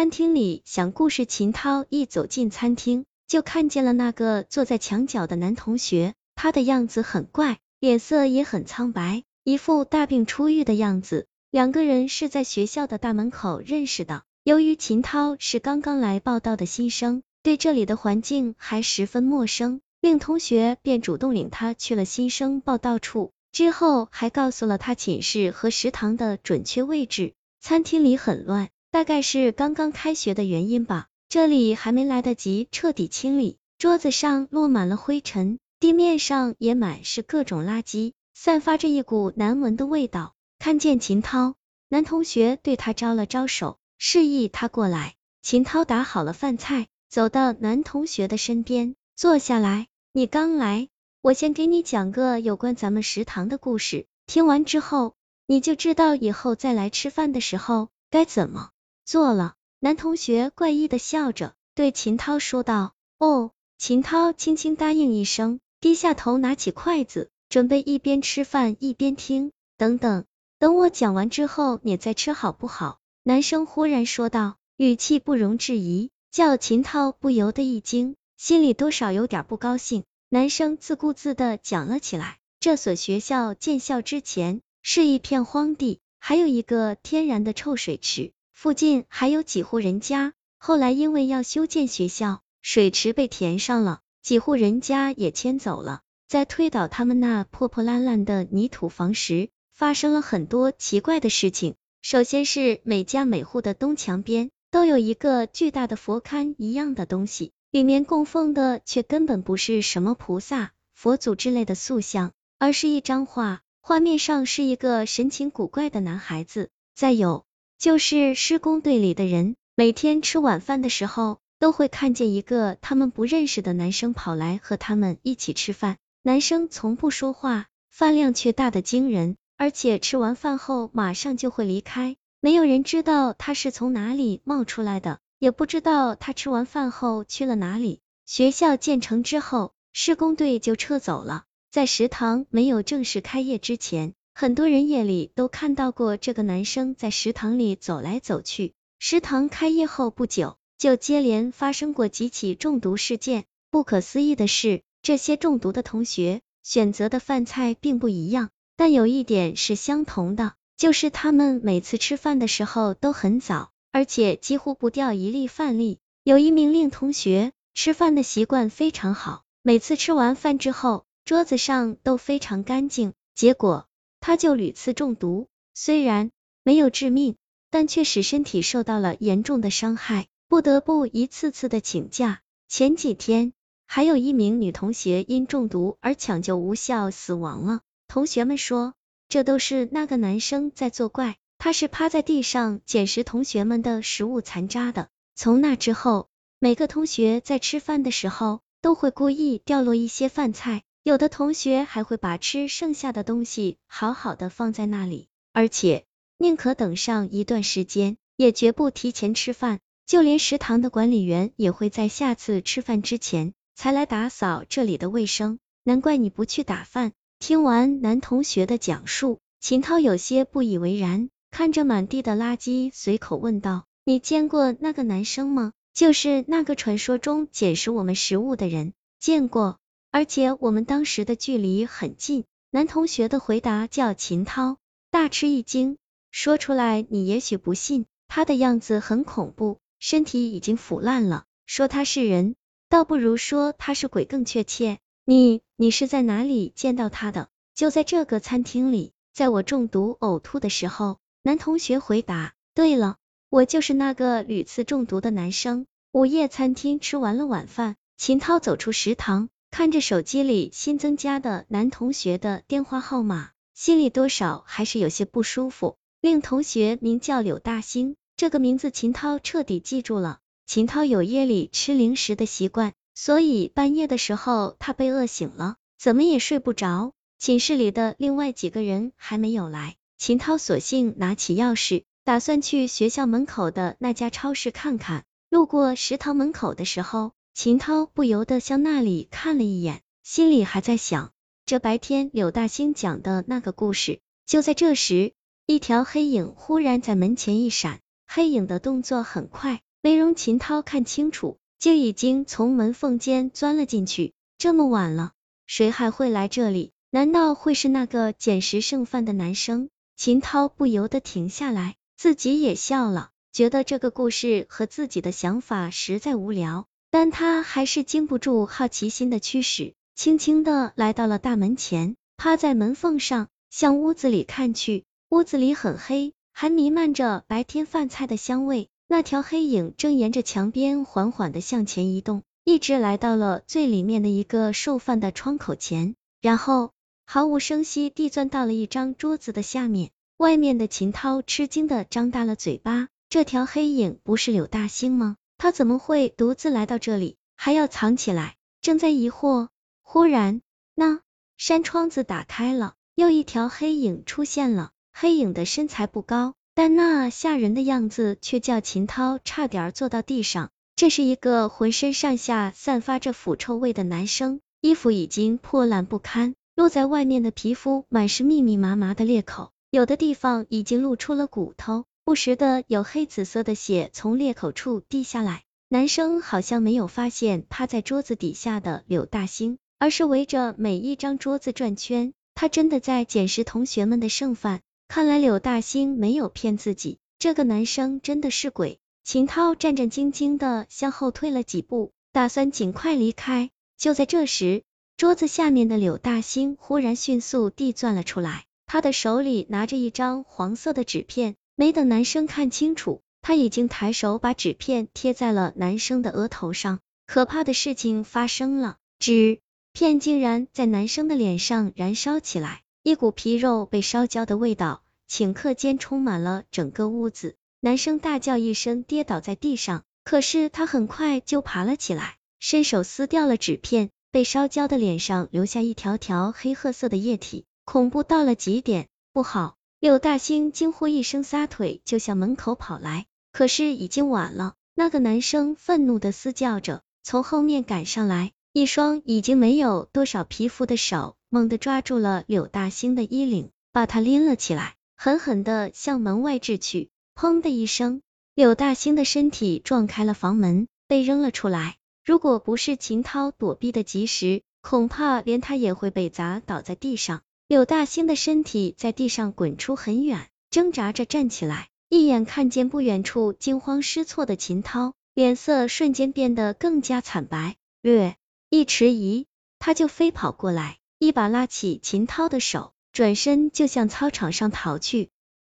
餐厅里想故事，秦涛一走进餐厅，就看见了那个坐在墙角的男同学，他的样子很怪，脸色也很苍白，一副大病初愈的。样子。两个人是在学校的大门口认识的。由于秦涛是刚刚来报道的新生，对这里的环境还十分陌生，令同学便主动领他去了新生报道处，之后还告诉了他寝室和食堂的准确位置。餐厅里很乱。大概是刚刚开学的原因吧，这里还没来得及彻底清理，桌子上落满了灰尘，地面上也满是各种垃圾，散发着一股难闻的味道。看见秦涛，男同学对他招了招手，示意他过来。秦涛打好了饭菜，走到男同学的身边，坐下来。你刚来，我先给你讲个有关咱们食堂的故事，听完之后，你就知道以后再来吃饭的时候该怎么。做了，男同学怪异的笑着，对秦涛说道：“哦。”秦涛轻轻答应一声，低下头拿起筷子，准备一边吃饭一边听。等等，等我讲完之后，你再吃好不好？男生忽然说道，语气不容置疑，叫秦涛不由得一惊，心里多少有点不高兴。男生自顾自的讲了起来：这所学校建校之前是一片荒地，还有一个天然的臭水池。附近还有几户人家，后来因为要修建学校，水池被填上了，几户人家也迁走了。在推倒他们那破破烂烂的泥土房时，发生了很多奇怪的事情。首先是每家每户的东墙边都有一个巨大的佛龛一样的东西，里面供奉的却根本不是什么菩萨、佛祖之类的塑像，而是一张画，画面上是一个神情古怪的男孩子。再有。就是施工队里的人，每天吃晚饭的时候，都会看见一个他们不认识的男生跑来和他们一起吃饭。男生从不说话，饭量却大的惊人，而且吃完饭后马上就会离开。没有人知道他是从哪里冒出来的，也不知道他吃完饭后去了哪里。学校建成之后，施工队就撤走了。在食堂没有正式开业之前。很多人夜里都看到过这个男生在食堂里走来走去。食堂开业后不久，就接连发生过几起中毒事件。不可思议的是，这些中毒的同学选择的饭菜并不一样，但有一点是相同的，就是他们每次吃饭的时候都很早，而且几乎不掉一粒饭粒。有一名令同学吃饭的习惯非常好，每次吃完饭之后，桌子上都非常干净。结果。他就屡次中毒，虽然没有致命，但却使身体受到了严重的伤害，不得不一次次的请假。前几天还有一名女同学因中毒而抢救无效死亡了。同学们说，这都是那个男生在作怪，他是趴在地上捡拾同学们的食物残渣的。从那之后，每个同学在吃饭的时候都会故意掉落一些饭菜。有的同学还会把吃剩下的东西好好的放在那里，而且宁可等上一段时间，也绝不提前吃饭。就连食堂的管理员也会在下次吃饭之前才来打扫这里的卫生。难怪你不去打饭。听完男同学的讲述，秦涛有些不以为然，看着满地的垃圾，随口问道：“你见过那个男生吗？就是那个传说中捡拾我们食物的人？”见过。而且我们当时的距离很近，男同学的回答叫秦涛大吃一惊，说出来你也许不信，他的样子很恐怖，身体已经腐烂了，说他是人，倒不如说他是鬼更确切。你你是在哪里见到他的？就在这个餐厅里，在我中毒呕吐的时候。男同学回答。对了，我就是那个屡次中毒的男生。午夜餐厅吃完了晚饭，秦涛走出食堂。看着手机里新增加的男同学的电话号码，心里多少还是有些不舒服。令同学名叫柳大兴，这个名字秦涛彻底记住了。秦涛有夜里吃零食的习惯，所以半夜的时候他被饿醒了，怎么也睡不着。寝室里的另外几个人还没有来，秦涛索性拿起钥匙，打算去学校门口的那家超市看看。路过食堂门口的时候。秦涛不由得向那里看了一眼，心里还在想，这白天柳大兴讲的那个故事。就在这时，一条黑影忽然在门前一闪，黑影的动作很快，没容秦涛看清楚，就已经从门缝间钻了进去。这么晚了，谁还会来这里？难道会是那个捡食剩饭的男生？秦涛不由得停下来，自己也笑了，觉得这个故事和自己的想法实在无聊，但他还是经不住好奇心的驱使，轻轻的来到了大门前，趴在门缝上向屋子里看去。屋子里很黑，还弥漫着白天饭菜的香味。那条黑影正沿着墙边缓缓的向前移动，一直来到了最里面的一个售饭的窗口前，然后毫无声息地钻到了一张桌子的下面。外面的秦涛吃惊的张大了嘴巴，这条黑影不是柳大兴吗？他怎么会独自来到这里，还要藏起来？正在疑惑，忽然，那扇窗子打开了，又一条黑影出现了。黑影的身材不高。但那吓人的样子却叫秦涛差点坐到地上。这是一个浑身上下散发着腐臭味的男生，衣服已经破烂不堪，露在外面的皮肤满是密密麻麻的裂口，有的地方已经露出了骨头，不时的有黑紫色的血从裂口处滴下来。男生好像没有发现趴在桌子底下的柳大兴，而是围着每一张桌子转圈，他真的在捡拾同学们的剩饭。看来柳大兴没有骗自己，这个男生真的是鬼。秦涛战战兢兢的向后退了几步，打算尽快离开。就在这时，桌子下面的柳大兴忽然迅速地钻了出来，他的手里拿着一张黄色的纸片。没等男生看清楚，他已经抬手把纸片贴在了男生的额头上。可怕的事情发生了，纸片竟然在男生的脸上燃烧起来。一股皮肉被烧焦的味道，顷刻间充满了整个屋子。男生大叫一声，跌倒在地上。可是他很快就爬了起来，伸手撕掉了纸片。被烧焦的脸上留下一条条黑褐色的液体，恐怖到了极点。不好！柳大兴惊呼一声，撒腿就向门口跑来。可是已经晚了。那个男生愤怒的嘶叫着，从后面赶上来，一双已经没有多少皮肤的手。猛地抓住了柳大兴的衣领，把他拎了起来，狠狠的向门外掷去。砰的一声，柳大兴的身体撞开了房门，被扔了出来。如果不是秦涛躲避的及时，恐怕连他也会被砸倒在地上。柳大兴的身体在地上滚出很远，挣扎着站起来，一眼看见不远处惊慌失措的秦涛，脸色瞬间变得更加惨白。略一迟疑，他就飞跑过来。一把拉起秦涛的手，转身就向操场上逃去。